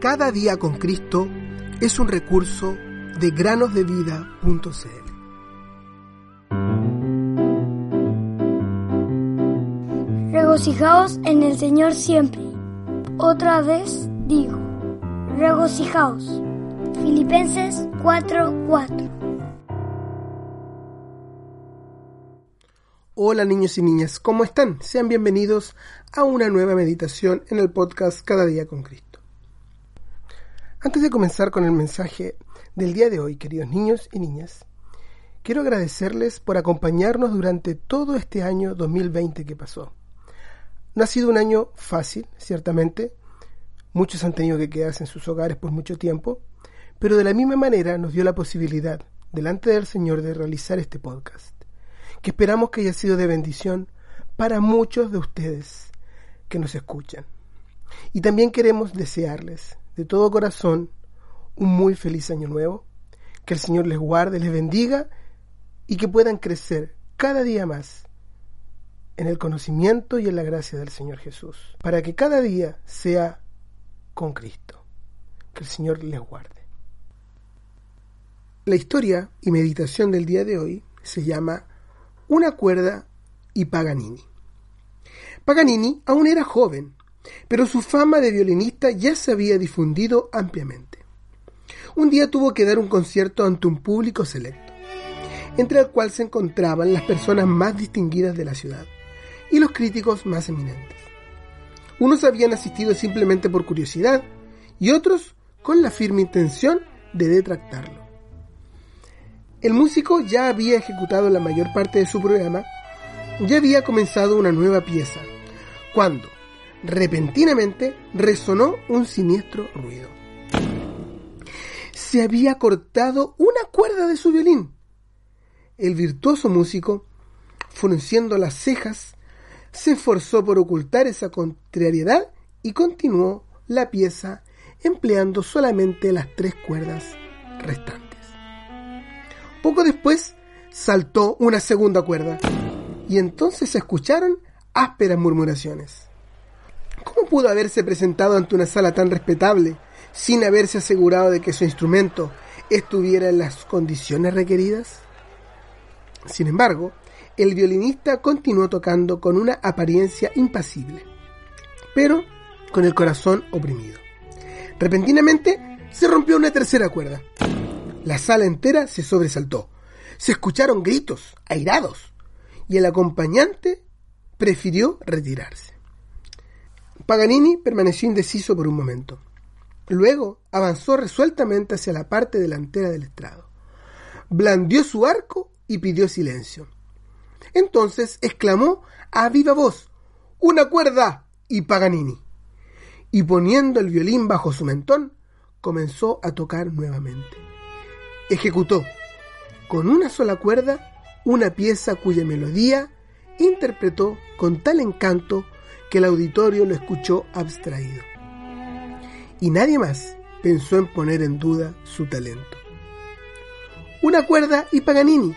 Cada día con Cristo es un recurso de granosdevida.cl. Regocijaos en el Señor siempre. Otra vez digo, regocijaos. Filipenses 4:4 Hola niños y niñas, ¿cómo están? Sean bienvenidos a una nueva meditación en el podcast Cada día con Cristo. Antes de comenzar con el mensaje del día de hoy, queridos niños y niñas, quiero agradecerles por acompañarnos durante todo este año 2020 que pasó. No ha sido un año fácil, ciertamente. Muchos han tenido que quedarse en sus hogares por mucho tiempo, pero de la misma manera nos dio la posibilidad, delante del Señor, de realizar este podcast que esperamos que haya sido de bendición para muchos de ustedes que nos escuchan. Y también queremos desearles de todo corazón un muy feliz año nuevo, que el Señor les guarde, les bendiga y que puedan crecer cada día más en el conocimiento y en la gracia del Señor Jesús, para que cada día sea con Cristo. Que el Señor les guarde. La historia y meditación del día de hoy se llama una cuerda y Paganini. Paganini aún era joven, pero su fama de violinista ya se había difundido ampliamente. Un día tuvo que dar un concierto ante un público selecto, entre el cual se encontraban las personas más distinguidas de la ciudad y los críticos más eminentes. Unos habían asistido simplemente por curiosidad y otros con la firme intención de detractarlo. El músico ya había ejecutado la mayor parte de su programa, ya había comenzado una nueva pieza, cuando, repentinamente, resonó un siniestro ruido. Se había cortado una cuerda de su violín. El virtuoso músico, frunciendo las cejas, se esforzó por ocultar esa contrariedad y continuó la pieza empleando solamente las tres cuerdas restantes. Poco después saltó una segunda cuerda y entonces se escucharon ásperas murmuraciones. ¿Cómo pudo haberse presentado ante una sala tan respetable sin haberse asegurado de que su instrumento estuviera en las condiciones requeridas? Sin embargo, el violinista continuó tocando con una apariencia impasible, pero con el corazón oprimido. Repentinamente se rompió una tercera cuerda la sala entera se sobresaltó. Se escucharon gritos, airados, y el acompañante prefirió retirarse. Paganini permaneció indeciso por un momento. Luego avanzó resueltamente hacia la parte delantera del estrado. Blandió su arco y pidió silencio. Entonces exclamó a viva voz, ¡Una cuerda! y Paganini. Y poniendo el violín bajo su mentón, comenzó a tocar nuevamente ejecutó con una sola cuerda una pieza cuya melodía interpretó con tal encanto que el auditorio lo escuchó abstraído. Y nadie más pensó en poner en duda su talento. Una cuerda y Paganini.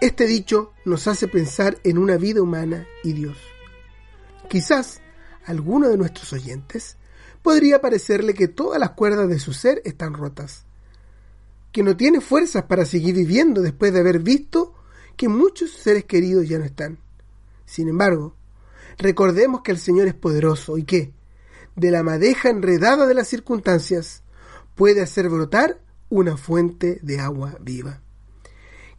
Este dicho nos hace pensar en una vida humana y Dios. Quizás alguno de nuestros oyentes podría parecerle que todas las cuerdas de su ser están rotas que no tiene fuerzas para seguir viviendo después de haber visto que muchos seres queridos ya no están. Sin embargo, recordemos que el Señor es poderoso y que, de la madeja enredada de las circunstancias, puede hacer brotar una fuente de agua viva.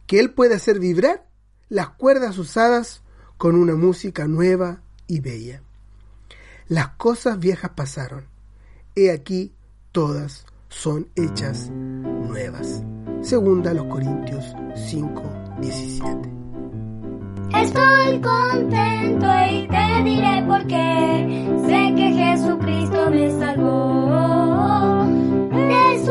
Que Él puede hacer vibrar las cuerdas usadas con una música nueva y bella. Las cosas viejas pasaron. He aquí todas son hechas nuevas. Segunda los Corintios 5, 17. Estoy contento y te diré por qué. Sé que Jesucristo me salvó. De